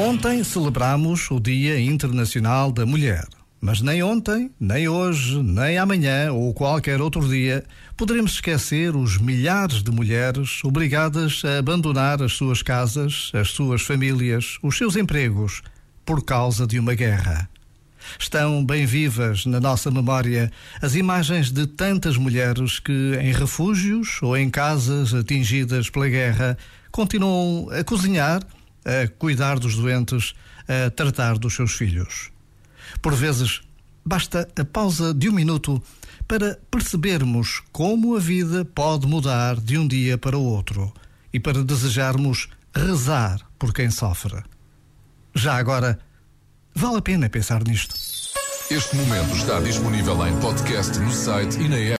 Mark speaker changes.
Speaker 1: Ontem celebramos o Dia Internacional da Mulher. Mas nem ontem, nem hoje, nem amanhã ou qualquer outro dia poderemos esquecer os milhares de mulheres obrigadas a abandonar as suas casas, as suas famílias, os seus empregos por causa de uma guerra. Estão bem vivas na nossa memória as imagens de tantas mulheres que, em refúgios ou em casas atingidas pela guerra, continuam a cozinhar a cuidar dos doentes, a tratar dos seus filhos. Por vezes, basta a pausa de um minuto para percebermos como a vida pode mudar de um dia para o outro e para desejarmos rezar por quem sofre. Já agora, vale a pena pensar nisto.
Speaker 2: Este momento está disponível em podcast no site e na app.